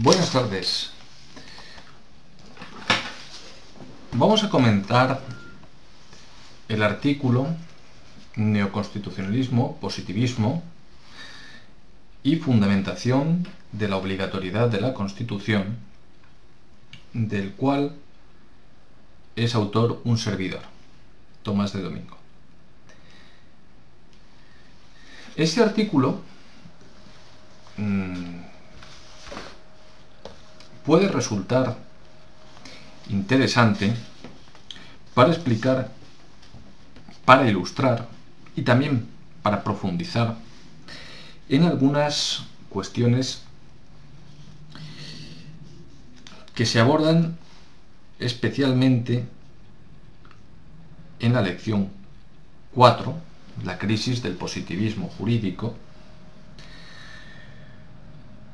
Buenas tardes. Vamos a comentar el artículo Neoconstitucionalismo, Positivismo y Fundamentación de la obligatoriedad de la Constitución, del cual es autor un servidor, Tomás de Domingo. Este artículo mmm, puede resultar interesante para explicar, para ilustrar y también para profundizar en algunas cuestiones que se abordan especialmente en la lección 4, la crisis del positivismo jurídico,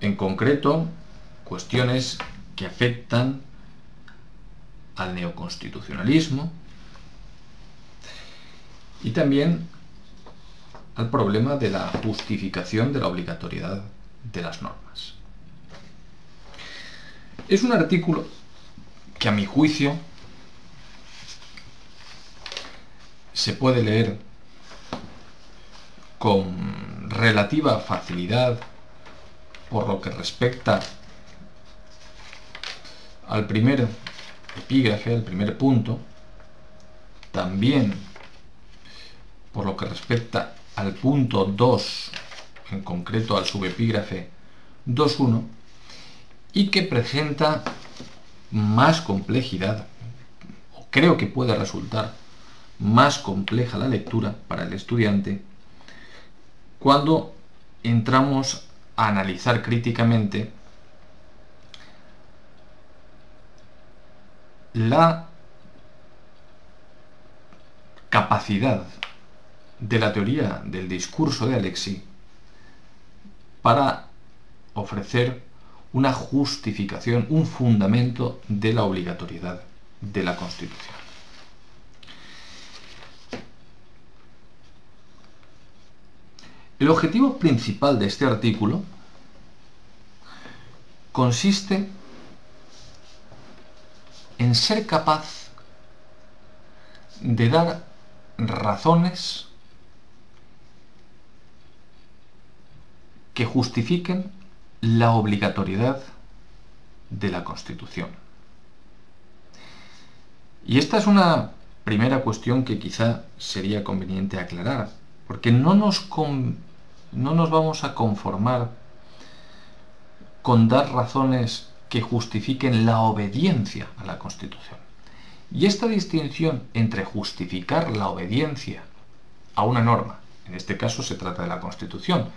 en concreto cuestiones que afectan al neoconstitucionalismo y también al problema de la justificación de la obligatoriedad de las normas. Es un artículo que a mi juicio se puede leer con relativa facilidad por lo que respecta al primer epígrafe, al primer punto, también por lo que respecta al punto 2, en concreto al subepígrafe 2.1, y que presenta más complejidad, o creo que puede resultar más compleja la lectura para el estudiante, cuando entramos a analizar críticamente la capacidad de la teoría del discurso de Alexi para ofrecer una justificación, un fundamento de la obligatoriedad de la Constitución. El objetivo principal de este artículo consiste en ser capaz de dar razones que justifiquen la obligatoriedad de la Constitución. Y esta es una primera cuestión que quizá sería conveniente aclarar, porque no nos, no nos vamos a conformar con dar razones que justifiquen la obediencia a la Constitución. Y esta distinción entre justificar la obediencia a una norma, en este caso se trata de la Constitución,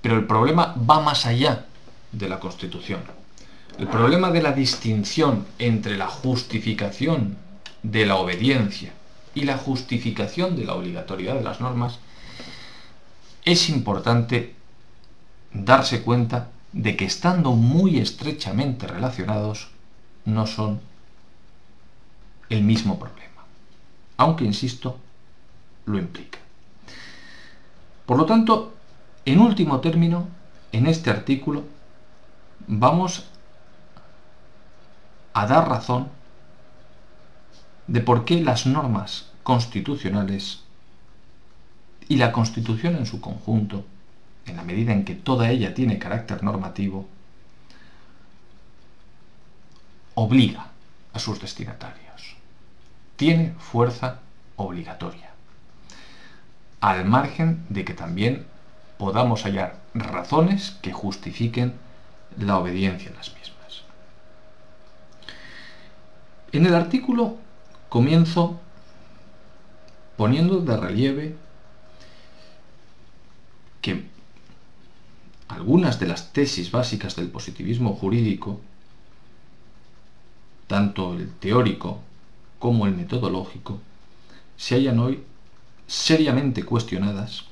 pero el problema va más allá de la Constitución. El problema de la distinción entre la justificación de la obediencia y la justificación de la obligatoriedad de las normas, es importante darse cuenta de que estando muy estrechamente relacionados, no son el mismo problema, aunque, insisto, lo implica. Por lo tanto, en último término, en este artículo vamos a dar razón de por qué las normas constitucionales y la Constitución en su conjunto en la medida en que toda ella tiene carácter normativo, obliga a sus destinatarios. Tiene fuerza obligatoria. Al margen de que también podamos hallar razones que justifiquen la obediencia a las mismas. En el artículo comienzo poniendo de relieve que algunas de las tesis básicas del positivismo jurídico, tanto el teórico como el metodológico, se hallan hoy seriamente cuestionadas.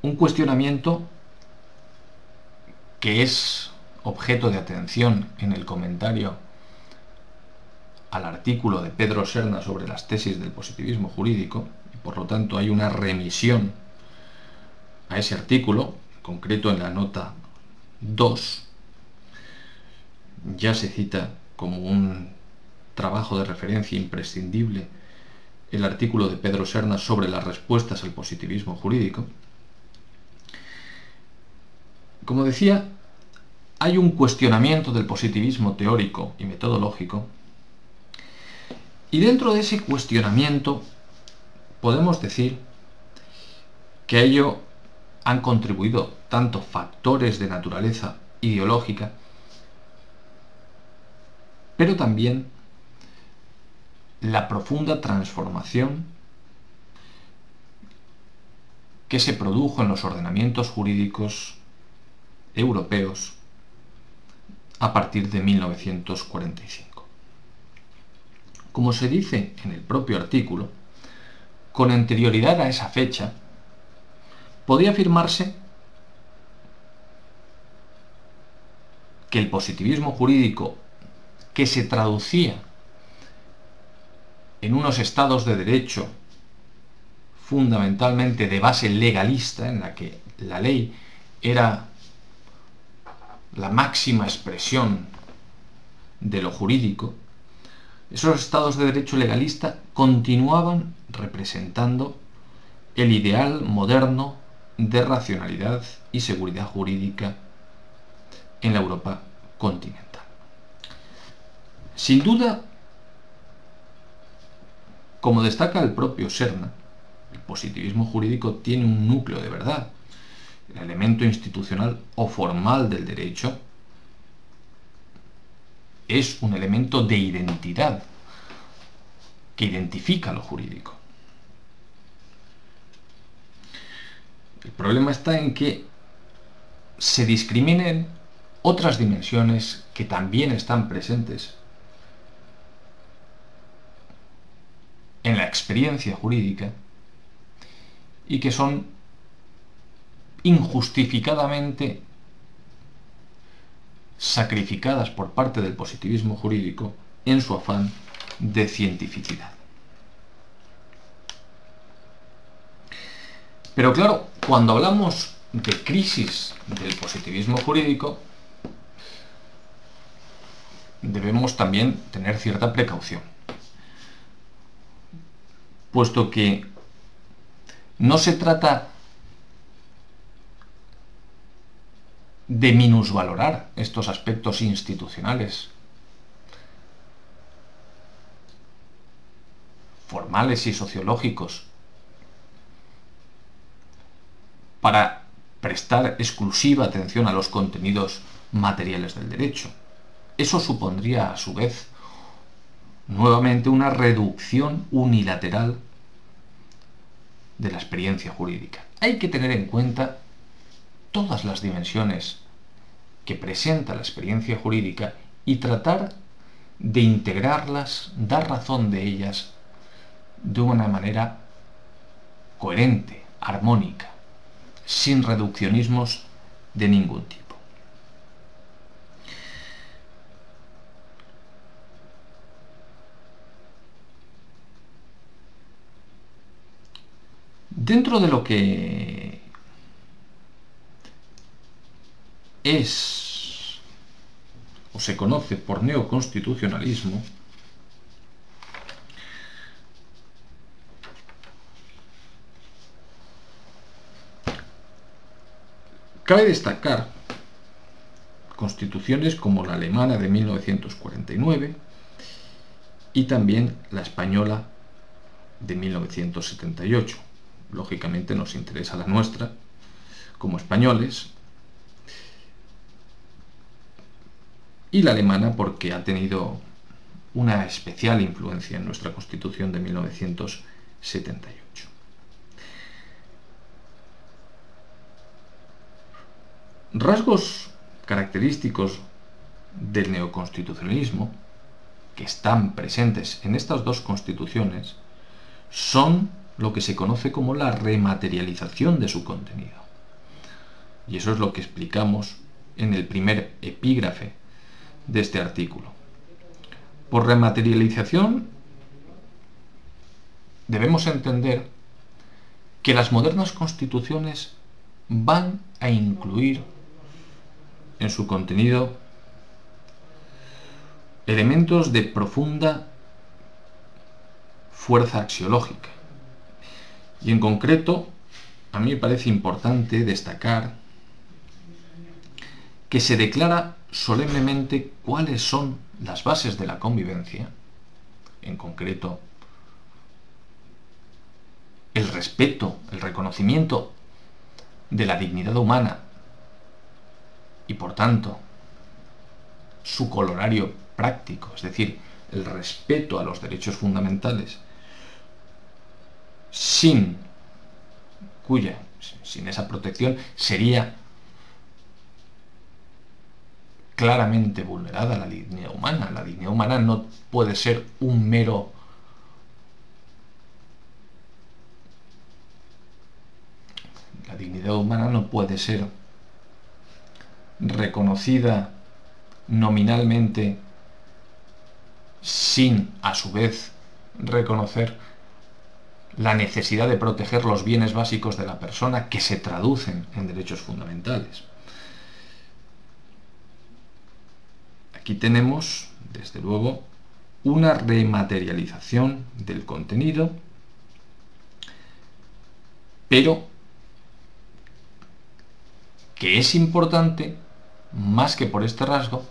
Un cuestionamiento que es objeto de atención en el comentario al artículo de Pedro Serna sobre las tesis del positivismo jurídico, por lo tanto hay una remisión a ese artículo, concreto en la nota 2, ya se cita como un trabajo de referencia imprescindible el artículo de Pedro Serna sobre las respuestas al positivismo jurídico. Como decía, hay un cuestionamiento del positivismo teórico y metodológico y dentro de ese cuestionamiento podemos decir que a ello han contribuido tanto factores de naturaleza ideológica, pero también la profunda transformación que se produjo en los ordenamientos jurídicos europeos a partir de 1945. Como se dice en el propio artículo, con anterioridad a esa fecha, podía afirmarse que el positivismo jurídico que se traducía en unos estados de derecho fundamentalmente de base legalista, en la que la ley era la máxima expresión de lo jurídico, esos estados de derecho legalista continuaban representando el ideal moderno de racionalidad y seguridad jurídica en la Europa continental. Sin duda, como destaca el propio Serna, el positivismo jurídico tiene un núcleo de verdad. El elemento institucional o formal del derecho es un elemento de identidad que identifica lo jurídico. El problema está en que se discriminen otras dimensiones que también están presentes en la experiencia jurídica y que son injustificadamente sacrificadas por parte del positivismo jurídico en su afán de cientificidad. Pero claro, cuando hablamos de crisis del positivismo jurídico, debemos también tener cierta precaución, puesto que no se trata de minusvalorar estos aspectos institucionales, formales y sociológicos, para prestar exclusiva atención a los contenidos materiales del derecho. Eso supondría, a su vez, nuevamente una reducción unilateral de la experiencia jurídica. Hay que tener en cuenta todas las dimensiones que presenta la experiencia jurídica y tratar de integrarlas, dar razón de ellas de una manera coherente, armónica, sin reduccionismos de ningún tipo. Dentro de lo que es o se conoce por neoconstitucionalismo, cabe destacar constituciones como la alemana de 1949 y también la española de 1978. Lógicamente nos interesa la nuestra como españoles y la alemana porque ha tenido una especial influencia en nuestra Constitución de 1978. Rasgos característicos del neoconstitucionalismo que están presentes en estas dos constituciones son lo que se conoce como la rematerialización de su contenido. Y eso es lo que explicamos en el primer epígrafe de este artículo. Por rematerialización debemos entender que las modernas constituciones van a incluir en su contenido elementos de profunda fuerza axiológica. Y en concreto, a mí me parece importante destacar que se declara solemnemente cuáles son las bases de la convivencia, en concreto el respeto, el reconocimiento de la dignidad humana y por tanto su colorario práctico, es decir, el respeto a los derechos fundamentales, sin cuya, sin esa protección, sería claramente vulnerada la dignidad humana. La dignidad humana no puede ser un mero la dignidad humana no puede ser reconocida nominalmente sin a su vez reconocer la necesidad de proteger los bienes básicos de la persona que se traducen en derechos fundamentales. Aquí tenemos, desde luego, una rematerialización del contenido, pero que es importante, más que por este rasgo,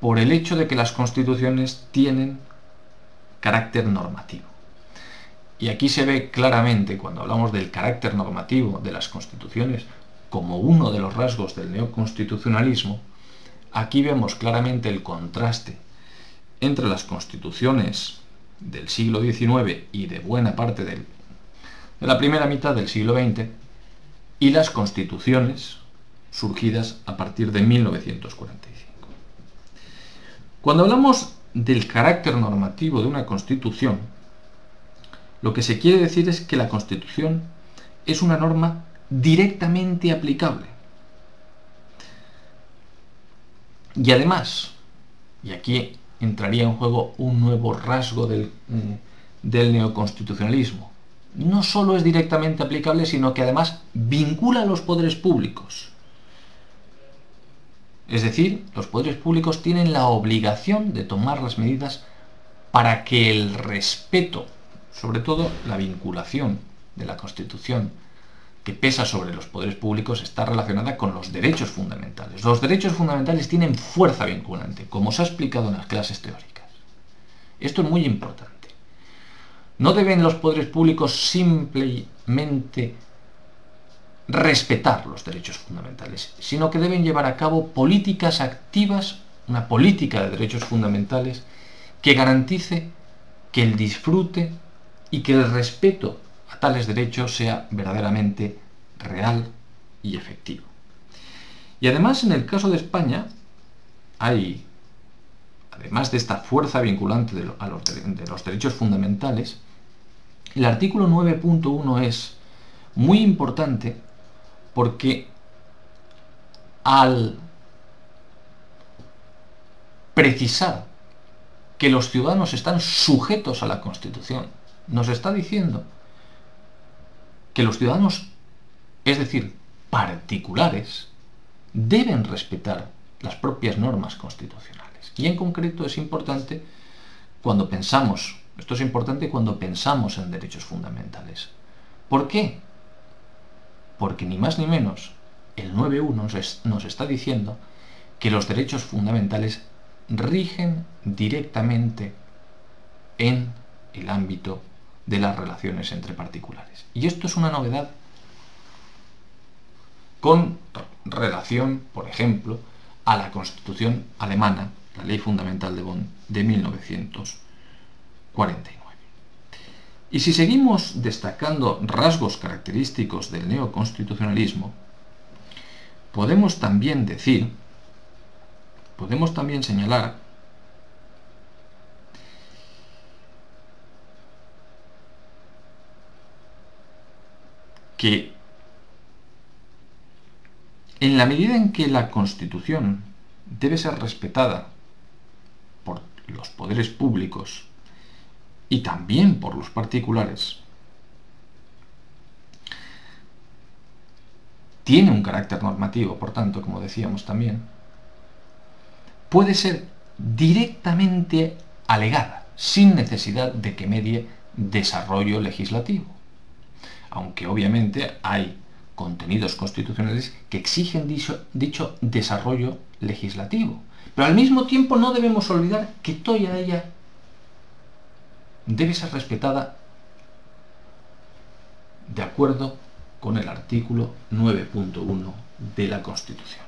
por el hecho de que las constituciones tienen carácter normativo. Y aquí se ve claramente, cuando hablamos del carácter normativo de las constituciones como uno de los rasgos del neoconstitucionalismo, aquí vemos claramente el contraste entre las constituciones del siglo XIX y de buena parte de la primera mitad del siglo XX y las constituciones surgidas a partir de 1945. Cuando hablamos del carácter normativo de una constitución, lo que se quiere decir es que la constitución es una norma directamente aplicable. Y además, y aquí entraría en juego un nuevo rasgo del, mm, del neoconstitucionalismo, no solo es directamente aplicable, sino que además vincula a los poderes públicos. Es decir, los poderes públicos tienen la obligación de tomar las medidas para que el respeto, sobre todo la vinculación de la Constitución que pesa sobre los poderes públicos, está relacionada con los derechos fundamentales. Los derechos fundamentales tienen fuerza vinculante, como se ha explicado en las clases teóricas. Esto es muy importante. No deben los poderes públicos simplemente respetar los derechos fundamentales, sino que deben llevar a cabo políticas activas, una política de derechos fundamentales que garantice que el disfrute y que el respeto a tales derechos sea verdaderamente real y efectivo. Y además en el caso de España hay, además de esta fuerza vinculante de, los derechos fundamentales, el artículo 9.1 es muy importante porque al precisar que los ciudadanos están sujetos a la Constitución, nos está diciendo que los ciudadanos, es decir, particulares, deben respetar las propias normas constitucionales. Y en concreto es importante cuando pensamos esto es importante cuando pensamos en derechos fundamentales. ¿Por qué? Porque ni más ni menos el 9.1 nos está diciendo que los derechos fundamentales rigen directamente en el ámbito de las relaciones entre particulares. Y esto es una novedad con relación, por ejemplo, a la Constitución alemana, la Ley Fundamental de Bonn de 1900. 49. Y si seguimos destacando rasgos característicos del neoconstitucionalismo, podemos también decir, podemos también señalar que en la medida en que la Constitución debe ser respetada poderes públicos y también por los particulares, tiene un carácter normativo, por tanto, como decíamos también, puede ser directamente alegada, sin necesidad de que medie desarrollo legislativo. Aunque obviamente hay contenidos constitucionales que exigen dicho, desarrollo legislativo. Pero al mismo tiempo no debemos olvidar que toda ella debe ser respetada de acuerdo con el artículo 9.1 de la Constitución.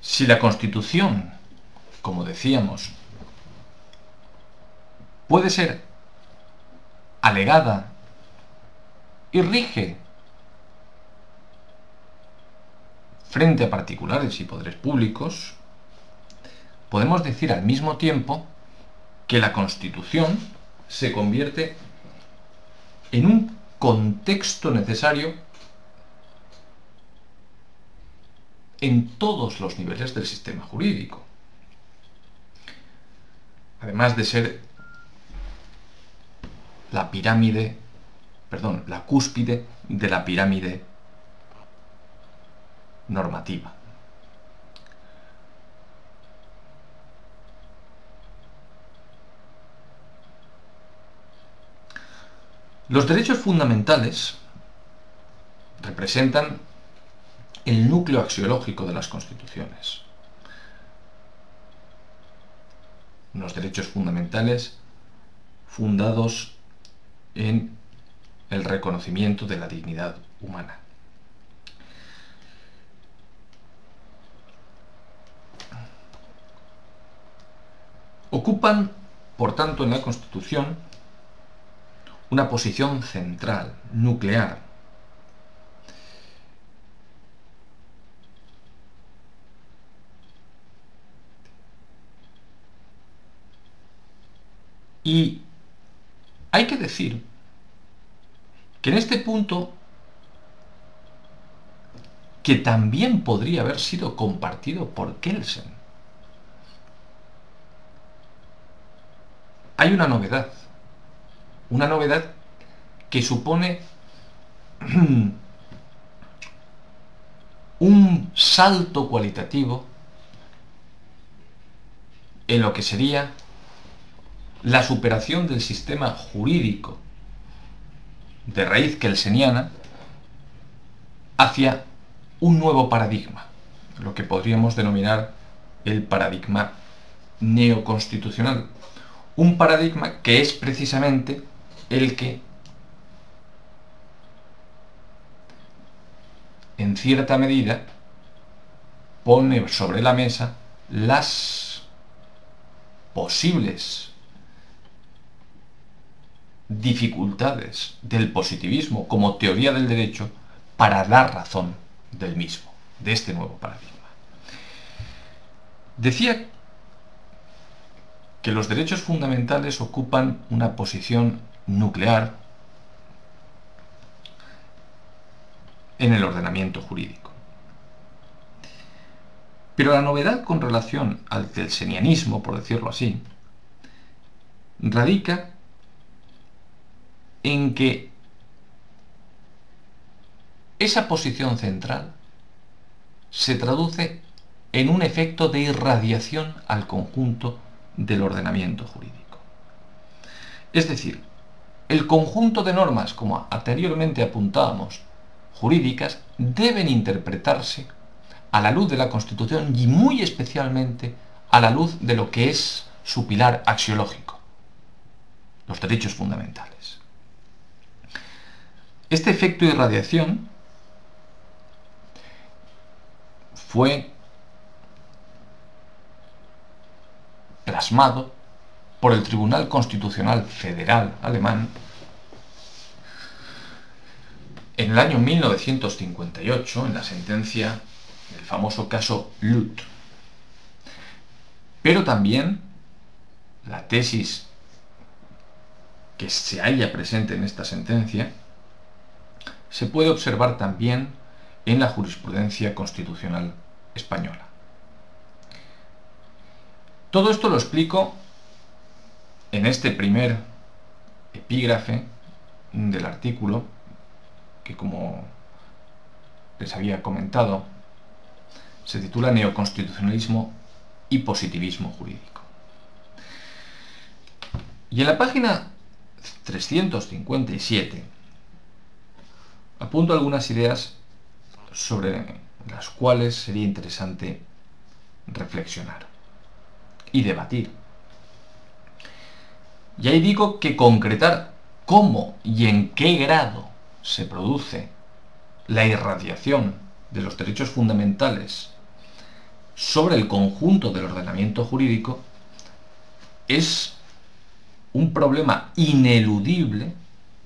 Si la Constitución, como decíamos, puede ser alegada y rige frente a particulares y poderes públicos, podemos decir al mismo tiempo que la Constitución se convierte en un contexto necesario en todos los niveles del sistema jurídico. Además de ser la pirámide, perdón, la cúspide de la pirámide normativa. Los derechos fundamentales representan el núcleo axiológico de las constituciones. Unos derechos fundamentales fundados en el reconocimiento de la dignidad humana. Ocupan, por tanto, en la Constitución una posición central, nuclear. Y hay que decir que en este punto, que también podría haber sido compartido por Kelsen, hay una novedad una novedad que supone un salto cualitativo en lo que sería la superación del sistema jurídico de raíz kelseniana hacia un nuevo paradigma, lo que podríamos denominar el paradigma neoconstitucional. Un paradigma que es precisamente el que en cierta medida pone sobre la mesa las posibles dificultades del positivismo como teoría del derecho para dar razón del mismo, de este nuevo paradigma. Decía que los derechos fundamentales ocupan una posición nuclear en el ordenamiento jurídico. Pero la novedad con relación al kelsenianismo, por decirlo así, radica en que esa posición central se traduce en un efecto de irradiación al conjunto del ordenamiento jurídico. Es decir, el conjunto de normas, como anteriormente apuntábamos, jurídicas, deben interpretarse a la luz de la Constitución y muy especialmente a la luz de lo que es su pilar axiológico, los derechos fundamentales. Este efecto de irradiación fue plasmado por el Tribunal Constitucional Federal alemán en el año 1958, en la sentencia del famoso caso Lut. Pero también la tesis que se halla presente en esta sentencia se puede observar también en la jurisprudencia constitucional española. Todo esto lo explico en este primer epígrafe del artículo, que como les había comentado, se titula Neoconstitucionalismo y Positivismo Jurídico. Y en la página 357 apunto algunas ideas sobre las cuales sería interesante reflexionar y debatir. Y ahí digo que concretar cómo y en qué grado se produce la irradiación de los derechos fundamentales sobre el conjunto del ordenamiento jurídico es un problema ineludible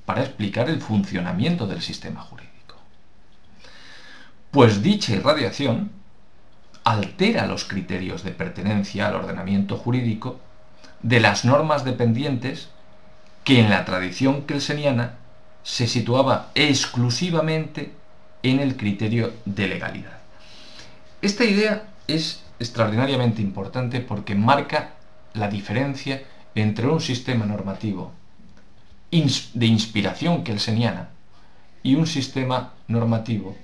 para explicar el funcionamiento del sistema jurídico. Pues dicha irradiación altera los criterios de pertenencia al ordenamiento jurídico de las normas dependientes que en la tradición kelseniana se situaba exclusivamente en el criterio de legalidad. Esta idea es extraordinariamente importante porque marca la diferencia entre un sistema normativo de inspiración kelseniana y un sistema normativo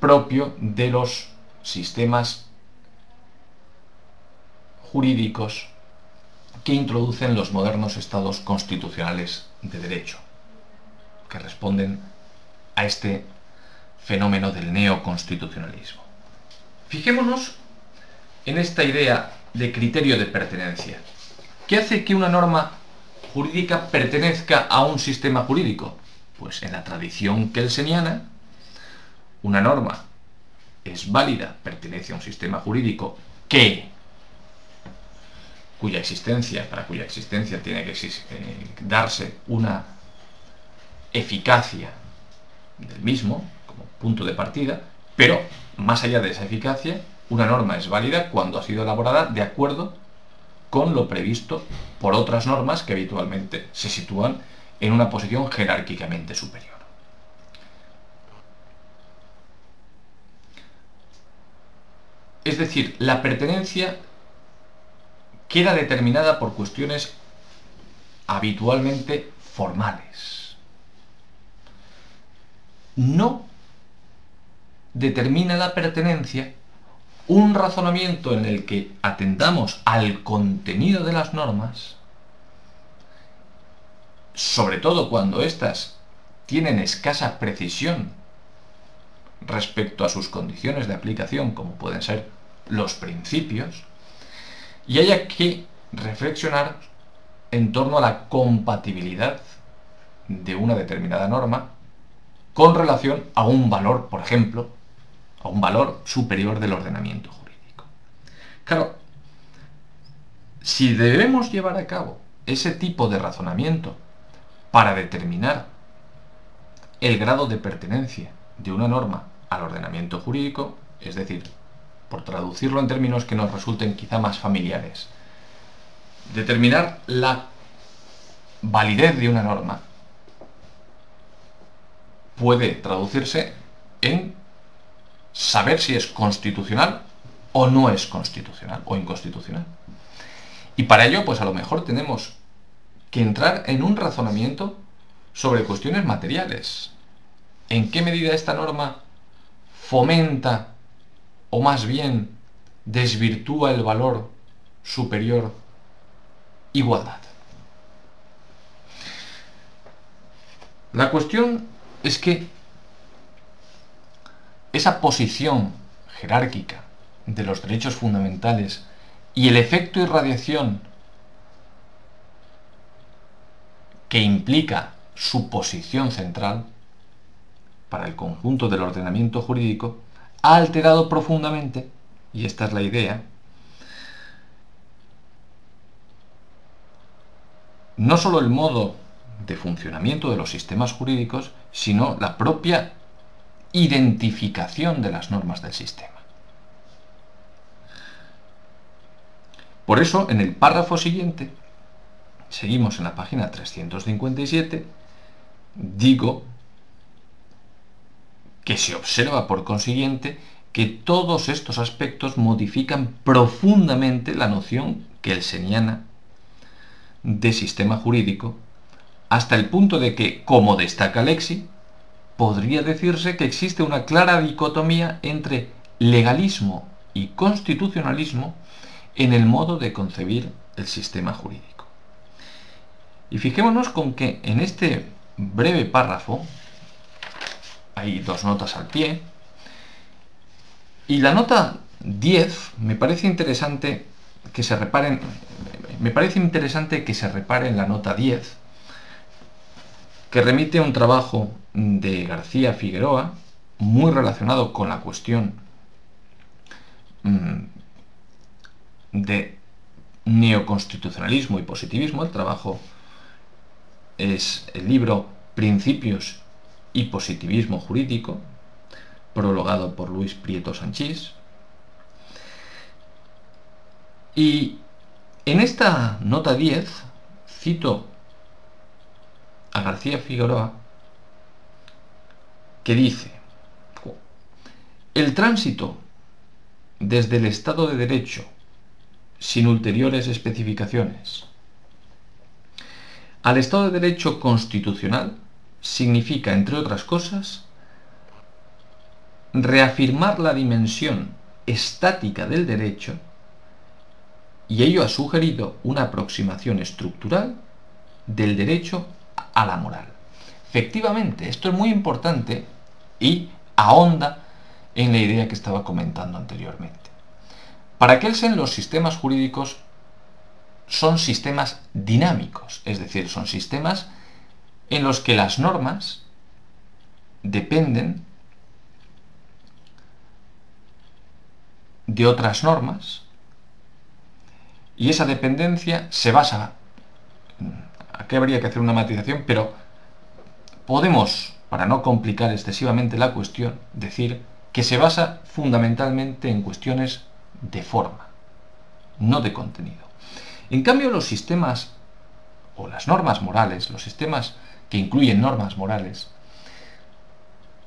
propio de los sistemas jurídicos que introducen los modernos estados constitucionales de derecho, que responden a este fenómeno del neoconstitucionalismo. Fijémonos en esta idea de criterio de pertenencia. ¿Qué hace que una norma jurídica pertenezca a un sistema jurídico? Pues en la tradición kelseniana, una norma es válida, pertenece a un sistema jurídico que cuya existencia, para cuya existencia tiene que darse una eficacia del mismo como punto de partida, pero más allá de esa eficacia, una norma es válida cuando ha sido elaborada de acuerdo con lo previsto por otras normas que habitualmente se sitúan en una posición jerárquicamente superior. Es decir, la pertenencia queda determinada por cuestiones habitualmente formales. No determina la pertenencia un razonamiento en el que atendamos al contenido de las normas, sobre todo cuando éstas tienen escasa precisión respecto a sus condiciones de aplicación, como pueden ser los principios, y haya que reflexionar en torno a la compatibilidad de una determinada norma con relación a un valor, por ejemplo, a un valor superior del ordenamiento jurídico. Claro, si debemos llevar a cabo ese tipo de razonamiento para determinar el grado de pertenencia de una norma al ordenamiento jurídico, es decir, por traducirlo en términos que nos resulten quizá más familiares, determinar la validez de una norma puede traducirse en saber si es constitucional o no es constitucional o inconstitucional. Y para ello, pues a lo mejor tenemos que entrar en un razonamiento sobre cuestiones materiales. ¿En qué medida esta norma fomenta o más bien desvirtúa el valor superior igualdad. La cuestión es que esa posición jerárquica de los derechos fundamentales y el efecto irradiación que implica su posición central para el conjunto del ordenamiento jurídico ha alterado profundamente, y esta es la idea, no solo el modo de funcionamiento de los sistemas jurídicos, sino la propia identificación de las normas del sistema. Por eso, en el párrafo siguiente, seguimos en la página 357, digo que se observa por consiguiente que todos estos aspectos modifican profundamente la noción kelseniana de sistema jurídico hasta el punto de que, como destaca Lexi, podría decirse que existe una clara dicotomía entre legalismo y constitucionalismo en el modo de concebir el sistema jurídico. Y fijémonos con que en este breve párrafo hay dos notas al pie, y la nota 10 me parece interesante que se reparen, me parece interesante que se repare la nota 10, que remite a un trabajo de García Figueroa, muy relacionado con la cuestión mm, de neoconstitucionalismo y positivismo. El trabajo es el libro Principios y Positivismo Jurídico, prologado por Luis Prieto Sanchís. Y en esta nota 10 cito a García Figueroa que dice, el tránsito desde el Estado de Derecho sin ulteriores especificaciones al Estado de Derecho constitucional significa, entre otras cosas, reafirmar la dimensión estática del derecho y ello ha sugerido una aproximación estructural del derecho a la moral. Efectivamente, esto es muy importante y ahonda en la idea que estaba comentando anteriormente. Para Kelsen los sistemas jurídicos son sistemas dinámicos, es decir, son sistemas en los que las normas dependen de otras normas y esa dependencia se basa, aquí habría que hacer una matización, pero podemos, para no complicar excesivamente la cuestión, decir que se basa fundamentalmente en cuestiones de forma, no de contenido. En cambio, los sistemas o las normas morales, los sistemas que incluyen normas morales,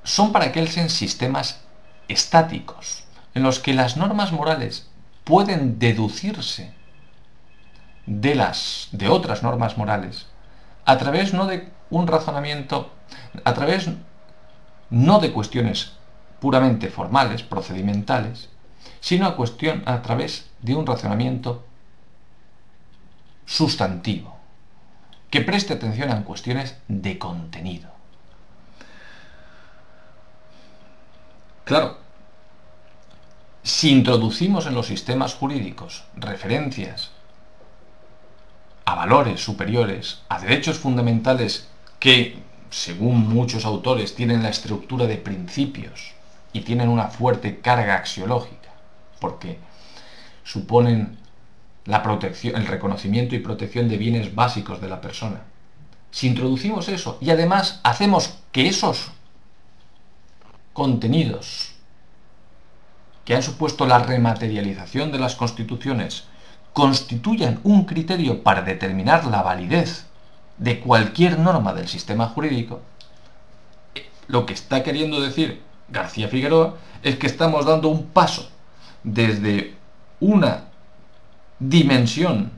son para Kelsen sistemas estáticos, en los que las normas morales pueden deducirse de las de otras normas morales a través no de un razonamiento a través no de cuestiones puramente formales, procedimentales, sino a, cuestión, a través de un razonamiento sustantivo, que preste atención a cuestiones de contenido. Claro, si introducimos en los sistemas jurídicos referencias a valores superiores, a derechos fundamentales que, según muchos autores, tienen la estructura de principios y tienen una fuerte carga axiológica, porque suponen la protección, el reconocimiento y protección de bienes básicos de la persona. Si introducimos eso y además hacemos que esos contenidos que han supuesto la rematerialización de las constituciones constituyan un criterio para determinar la validez de cualquier norma del sistema jurídico, lo que está queriendo decir García Figueroa es que estamos dando un paso desde una dimensión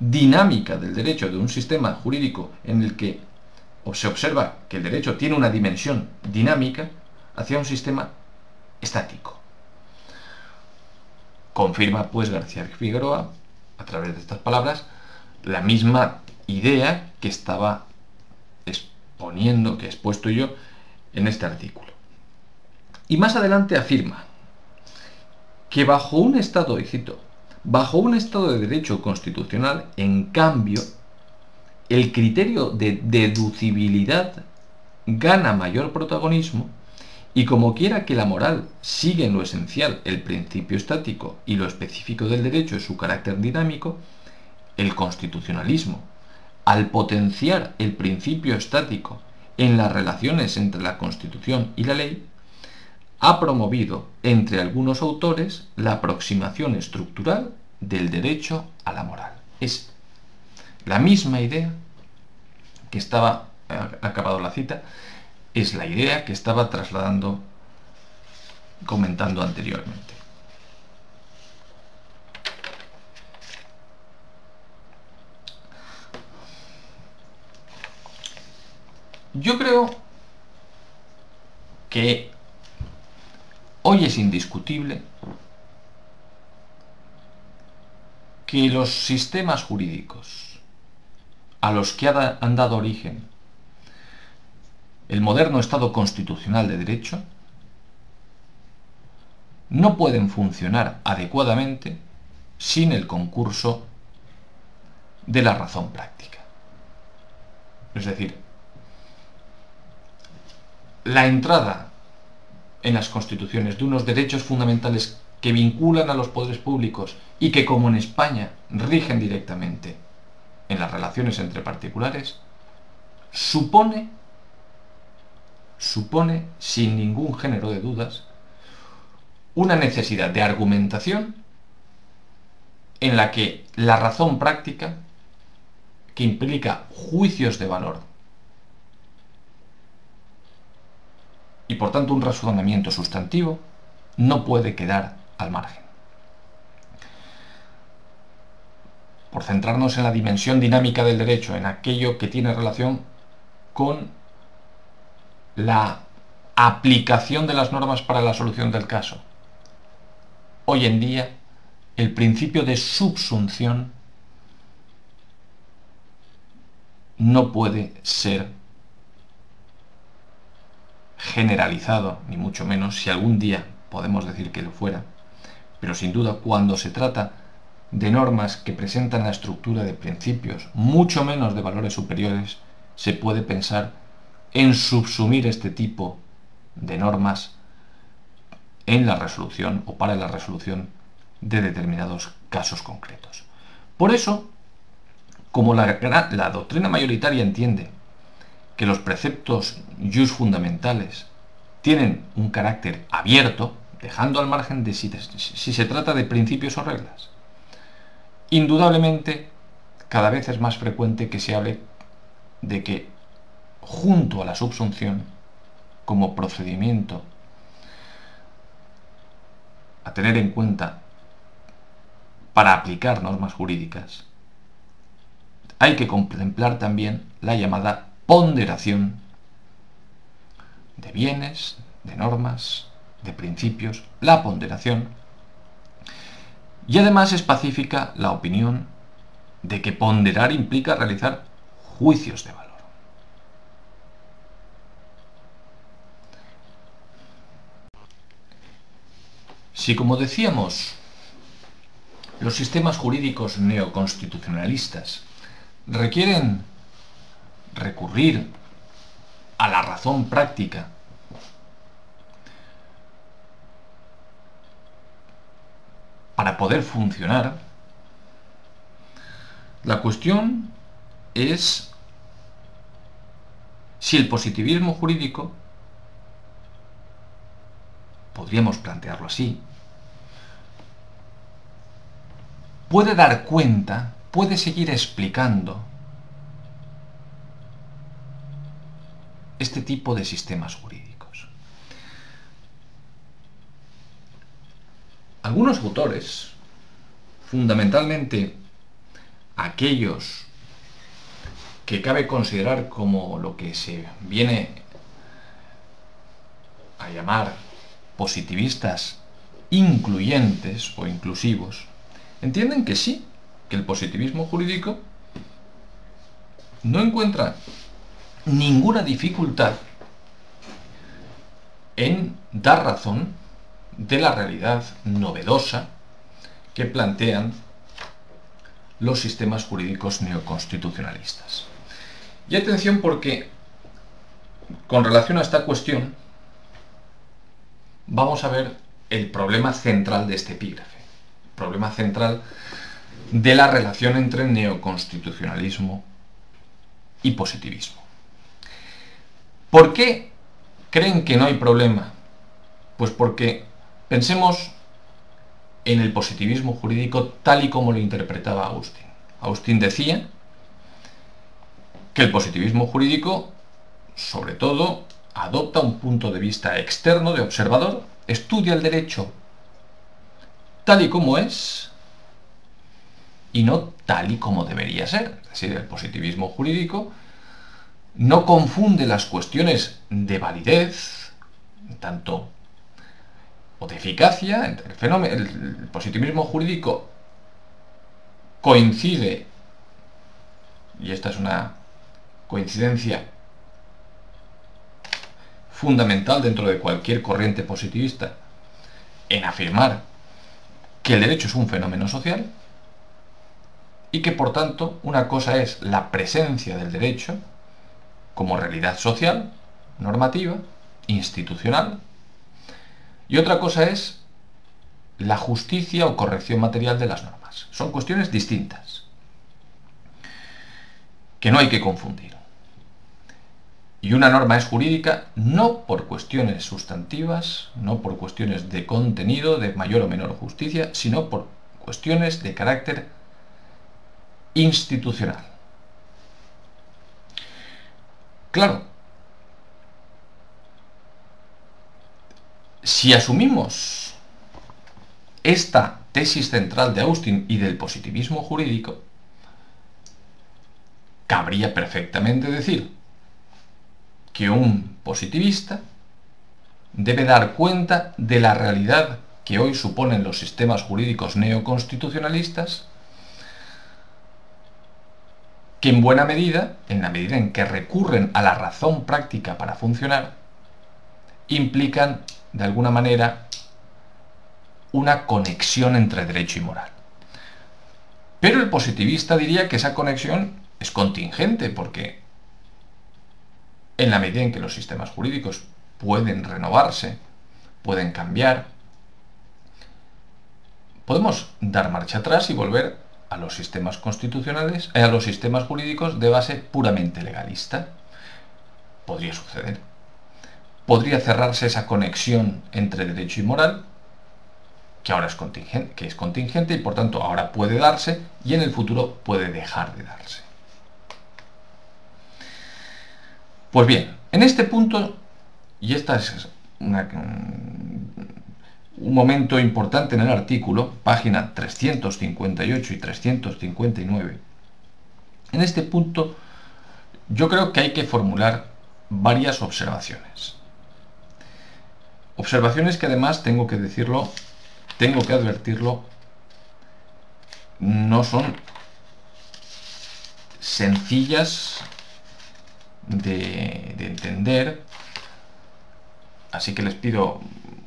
dinámica del derecho de un sistema jurídico en el que se observa que el derecho tiene una dimensión dinámica hacia un sistema estático. Confirma pues García Figueroa, a través de estas palabras, la misma idea que estaba exponiendo, que he expuesto yo en este artículo. Y más adelante afirma que bajo un estado, y cito, bajo un estado de derecho constitucional, en cambio, el criterio de deducibilidad gana mayor protagonismo y como quiera que la moral sigue en lo esencial el principio estático y lo específico del derecho es su carácter dinámico, el constitucionalismo, al potenciar el principio estático en las relaciones entre la Constitución y la ley, ha promovido entre algunos autores la aproximación estructural del derecho a la moral. Es la misma idea que estaba acabado la cita, es la idea que estaba trasladando, comentando anteriormente. Yo creo que hoy es indiscutible que los sistemas jurídicos a los que han dado origen el moderno Estado constitucional de derecho no pueden funcionar adecuadamente sin el concurso de la razón práctica. Es decir, la entrada en las constituciones de unos derechos fundamentales que vinculan a los poderes públicos y que como en España rigen directamente en las relaciones entre particulares, supone, supone sin ningún género de dudas, una necesidad de argumentación en la que la razón práctica, que implica juicios de valor y por tanto un razonamiento sustantivo, no puede quedar al margen. Por centrarnos en la dimensión dinámica del derecho, en aquello que tiene relación con la aplicación de las normas para la solución del caso. Hoy en día, el principio de subsunción no puede ser generalizado, ni mucho menos, si algún día podemos decir que lo fuera, pero sin duda cuando se trata de normas que presentan la estructura de principios, mucho menos de valores superiores, se puede pensar en subsumir este tipo de normas en la resolución o para la resolución de determinados casos concretos. Por eso, como la, la doctrina mayoritaria entiende que los preceptos jus fundamentales tienen un carácter abierto, dejando al margen de si, se trata de principios o reglas. Indudablemente, cada vez es más frecuente que se hable de que junto a la subsunción, como procedimiento a tener en cuenta para aplicar normas jurídicas, hay que contemplar también la llamada ponderación de bienes, de normas, de principios, la ponderación, y además es pacífica la opinión de que ponderar implica realizar juicios de valor. Si como decíamos, los sistemas jurídicos neoconstitucionalistas requieren recurrir a la razón práctica para poder funcionar, la cuestión es si el positivismo jurídico, podríamos plantearlo así, puede dar cuenta, puede seguir explicando este tipo de sistemas jurídicos. Algunos autores, fundamentalmente aquellos que cabe considerar como lo que se viene a llamar positivistas incluyentes o inclusivos, entienden que sí, que el positivismo jurídico no encuentra ninguna dificultad en dar razón de la realidad novedosa que plantean los sistemas jurídicos neoconstitucionalistas. Y atención porque con relación a esta cuestión vamos a ver el problema central de este epígrafe, el problema central de la relación entre neoconstitucionalismo y positivismo. ¿Por qué creen que no hay problema? Pues porque Pensemos en el positivismo jurídico tal y como lo interpretaba Agustín. Agustín decía que el positivismo jurídico sobre todo, adopta un punto de vista externo de observador, estudia el derecho tal y como es y no tal y como debería ser. Es decir, el positivismo jurídico no confunde las cuestiones de validez, tanto o de eficacia, el, fenómeno, el positivismo jurídico coincide, y esta es una coincidencia fundamental dentro de cualquier corriente positivista, en afirmar que el derecho es un fenómeno social y que por tanto una cosa es la presencia del derecho como realidad social, normativa, institucional, y otra cosa es la justicia o corrección material de las normas. Son cuestiones distintas, que no hay que confundir. Y una norma es jurídica no por cuestiones sustantivas, no por cuestiones de contenido, de mayor o menor justicia, sino por cuestiones de carácter institucional. Claro, si asumimos esta tesis central de Austin y del positivismo jurídico, cabría perfectamente decir que un positivista debe dar cuenta de la realidad que hoy suponen los sistemas jurídicos neoconstitucionalistas, que en buena medida, en la medida en que recurren a la razón práctica para funcionar, implican, de alguna manera, una conexión entre derecho y moral. Pero el positivista diría que esa conexión es contingente, porque en la medida en que los sistemas jurídicos pueden renovarse, pueden cambiar, podemos dar marcha atrás y volver a los sistemas constitucionales, eh, a los sistemas jurídicos de base puramente legalista. Podría suceder. Podría cerrarse esa conexión entre derecho y moral, que ahora es contingente, y por tanto ahora puede darse y en el futuro puede dejar de darse. Pues bien, en este punto, y esta es un momento importante en el artículo, página 358 y 359, en este punto yo creo que hay que formular varias observaciones. Observaciones que además tengo que decirlo, tengo que advertirlo, no son sencillas de, entender. Así que les pido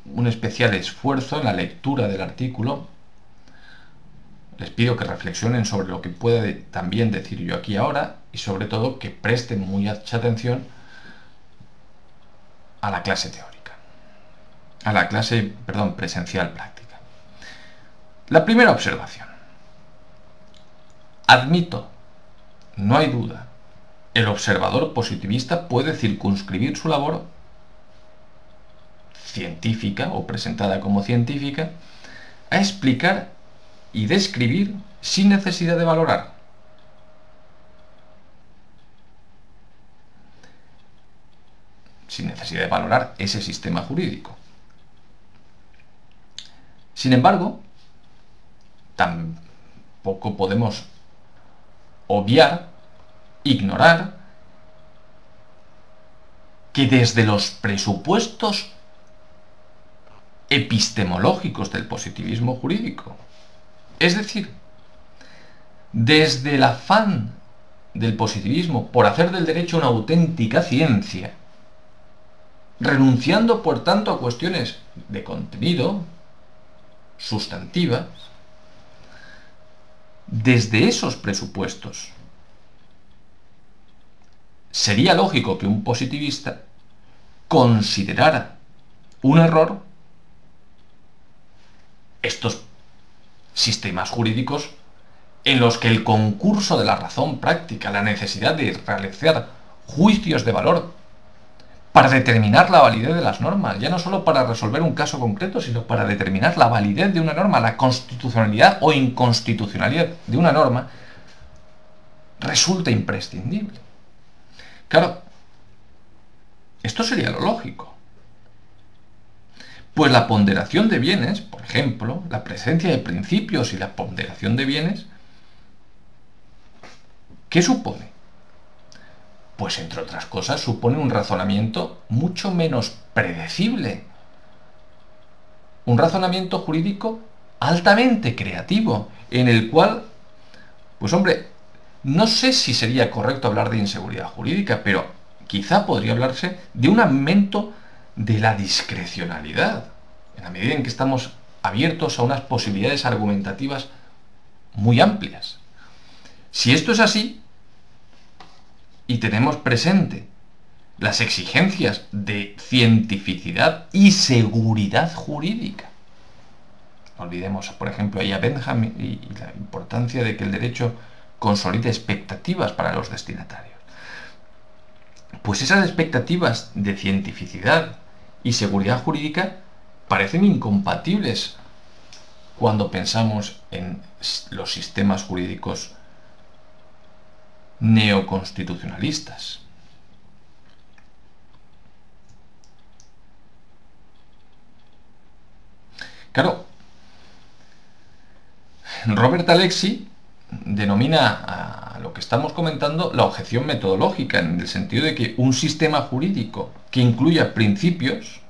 un especial esfuerzo en la lectura del artículo. Les pido que reflexionen sobre lo que pueda también decir yo aquí ahora y sobre todo que presten mucha atención a la clase teórica, a la clase, perdón, presencial práctica. La primera observación. Admito, no hay duda, el observador positivista puede circunscribir su labor científica o presentada como científica a explicar y describir sin necesidad de valorar. Sin necesidad de valorar ese sistema jurídico. Sin embargo, tampoco podemos obviar ignorar que desde los presupuestos epistemológicos del positivismo jurídico, es decir, desde el afán del positivismo por hacer del derecho una auténtica ciencia, renunciando por tanto a cuestiones de contenido, sustantivas, desde esos presupuestos sería lógico que un positivista considerara un error estos sistemas jurídicos en los que el concurso de la razón práctica, la necesidad de realizar juicios de valor para determinar la validez de las normas, ya no solo para resolver un caso concreto, sino para determinar la validez de una norma, la constitucionalidad o inconstitucionalidad de una norma, resulta imprescindible. Claro, Esto sería lo lógico. Pues la ponderación de bienes, por ejemplo, la presencia de principios y la ponderación de bienes, ¿qué supone? Pues entre otras cosas supone un razonamiento mucho menos predecible. Un razonamiento jurídico altamente creativo, en el cual, pues hombre, no sé si sería correcto hablar de inseguridad jurídica, pero quizá podría hablarse de un aumento de la discrecionalidad, en la medida en que estamos abiertos a unas posibilidades argumentativas muy amplias. Si esto es así, y tenemos presente las exigencias de cientificidad y seguridad jurídica, olvidemos, por ejemplo, a Benjamin y la importancia de que el derecho consolide expectativas para los destinatarios. Pues esas expectativas de cientificidad y seguridad jurídica parecen incompatibles cuando pensamos en los sistemas jurídicos neoconstitucionalistas. Claro, Robert Alexi denomina a lo que estamos comentando la objeción metodológica, en el sentido de que un sistema jurídico que incluya principios,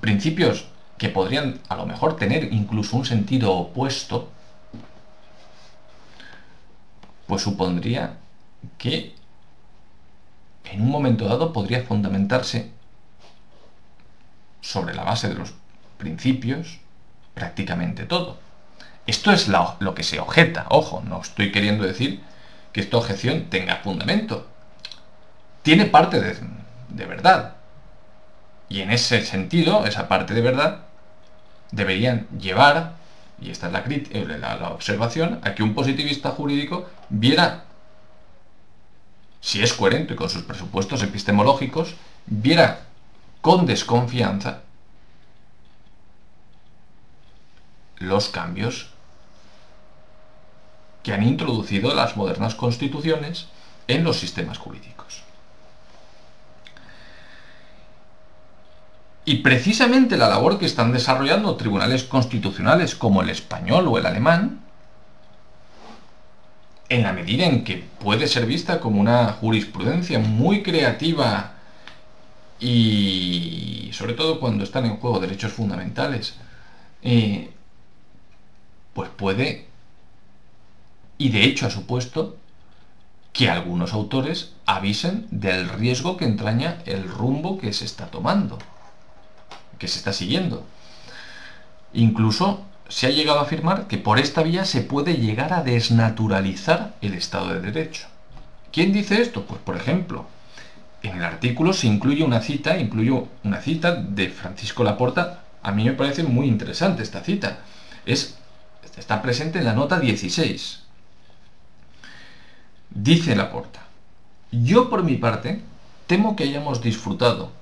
principios que podrían a lo mejor tener incluso un sentido opuesto, pues supondría que en un momento dado podría fundamentarse sobre la base de los principios prácticamente todo. Esto es lo que se objeta. Ojo, no estoy queriendo decir que esta objeción tenga fundamento. Tiene parte de, verdad. Y en ese sentido, esa parte de verdad, deberían llevar, y esta es la, eh, la observación, a que un positivista jurídico viera, si es coherente con sus presupuestos epistemológicos, viera con desconfianza los cambios que han introducido las modernas constituciones en los sistemas jurídicos. Y precisamente la labor que están desarrollando tribunales constitucionales como el español o el alemán, en la medida en que puede ser vista como una jurisprudencia muy creativa y sobre todo cuando están en juego derechos fundamentales, eh, pues puede, y de hecho ha supuesto, que algunos autores avisen del riesgo que entraña el rumbo que se está tomando, que se está siguiendo. Incluso se ha llegado a afirmar que por esta vía se puede llegar a desnaturalizar el Estado de Derecho. ¿Quién dice esto? Pues por ejemplo, en el artículo se incluye una cita, incluyo una cita de Francisco Laporta, a mí me parece muy interesante esta cita. Es Está presente en la nota 16. Dice la porta, yo por mi parte temo que hayamos disfrutado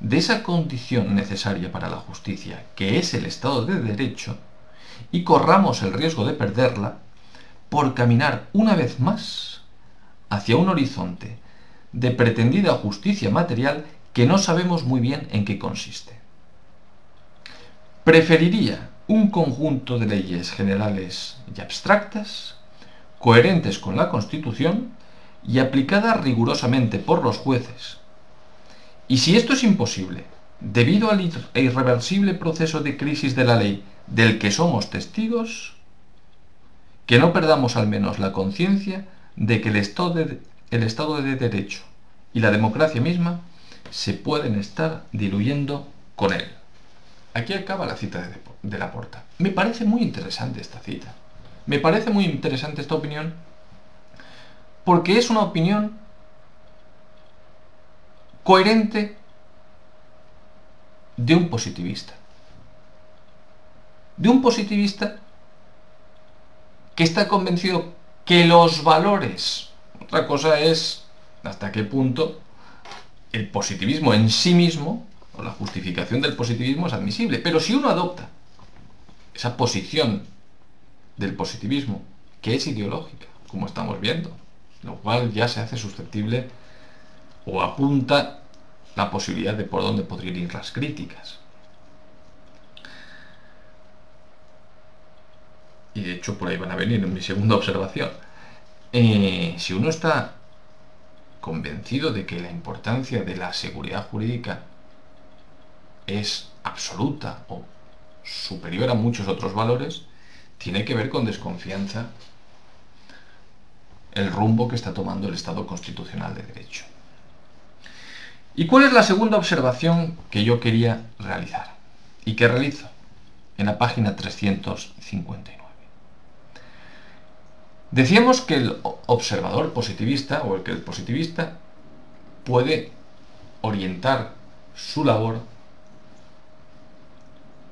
de esa condición necesaria para la justicia, que es el Estado de Derecho, y corramos el riesgo de perderla por caminar una vez más hacia un horizonte de pretendida justicia material que no sabemos muy bien en qué consiste. Preferiría un conjunto de leyes generales y abstractas, coherentes con la Constitución y aplicadas rigurosamente por los jueces. Y si esto es imposible, debido al irreversible proceso de crisis de la ley del que somos testigos, que no perdamos al menos la conciencia de que el estado de, de Derecho y la democracia misma se pueden estar diluyendo con él. Aquí acaba la cita de, la porta. Me parece muy interesante esta cita. Me parece muy interesante esta opinión porque es una opinión coherente de un positivista. De un positivista que está convencido que los valores, otra cosa es hasta qué punto el positivismo en sí mismo la justificación del positivismo es admisible. Pero si uno adopta esa posición del positivismo, que es ideológica, como estamos viendo, lo cual ya se hace susceptible o apunta la posibilidad de por dónde podrían ir las críticas. Y de hecho por ahí van a venir en mi segunda observación. Eh, si uno está convencido de que la importancia de la seguridad jurídica es absoluta o superior a muchos otros valores, tiene que ver con desconfianza el rumbo que está tomando el Estado constitucional de derecho. ¿Y cuál es la segunda observación que yo quería realizar? Y que realizo en la página 359. Decíamos que el observador positivista o el que el positivista puede orientar su labor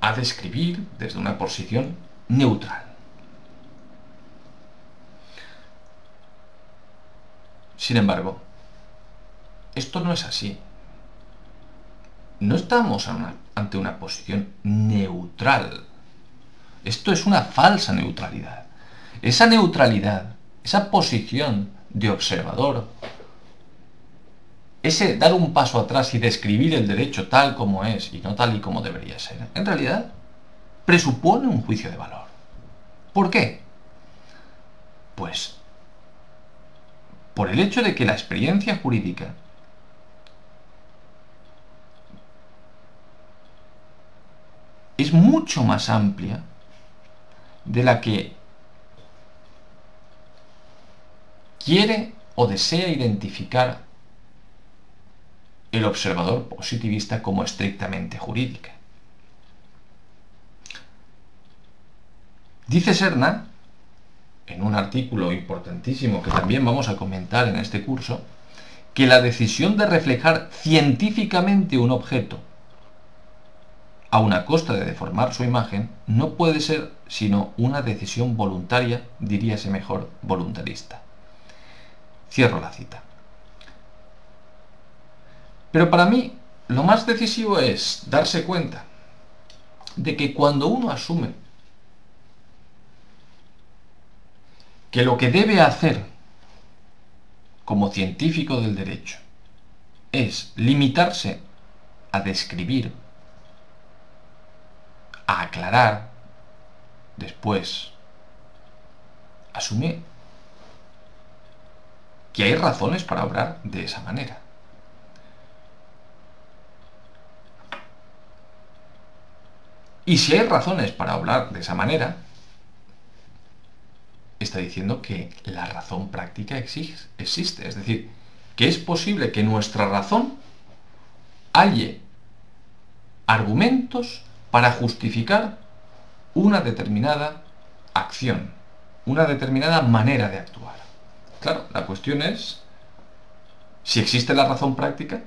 a describir desde una posición neutral. Sin embargo, esto no es así. No estamos ante una posición neutral. Esto es una falsa neutralidad. Esa neutralidad, esa posición de observador, ese dar un paso atrás y describir el derecho tal como es y no tal y como debería ser, en realidad presupone un juicio de valor. ¿Por qué? Pues por el hecho de que la experiencia jurídica es mucho más amplia de la que quiere o desea identificar el observador positivista como estrictamente jurídica. Dice Serna, en un artículo importantísimo que también vamos a comentar en este curso, que la decisión de reflejar científicamente un objeto a una costa de deformar su imagen no puede ser sino una decisión voluntaria, diríase mejor, voluntarista. Cierro la cita. Pero para mí lo más decisivo es darse cuenta de que cuando uno asume que lo que debe hacer como científico del derecho es limitarse a describir, a aclarar, después asume que hay razones para obrar de esa manera. Y si hay razones para hablar de esa manera, está diciendo que la razón práctica existe. Es decir, que es posible que nuestra razón halle argumentos para justificar una determinada acción, una determinada manera de actuar. Claro, la cuestión es, si existe la razón práctica,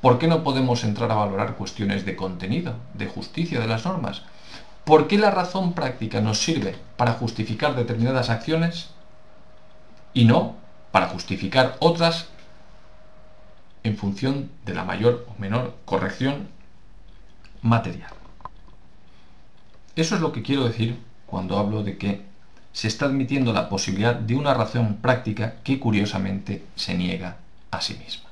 ¿Por qué no podemos entrar a valorar cuestiones de contenido, de justicia de las normas? ¿Por qué la razón práctica nos sirve para justificar determinadas acciones y no para justificar otras en función de la mayor o menor corrección material? Eso es lo que quiero decir cuando hablo de que se está admitiendo la posibilidad de una razón práctica que curiosamente se niega a sí misma.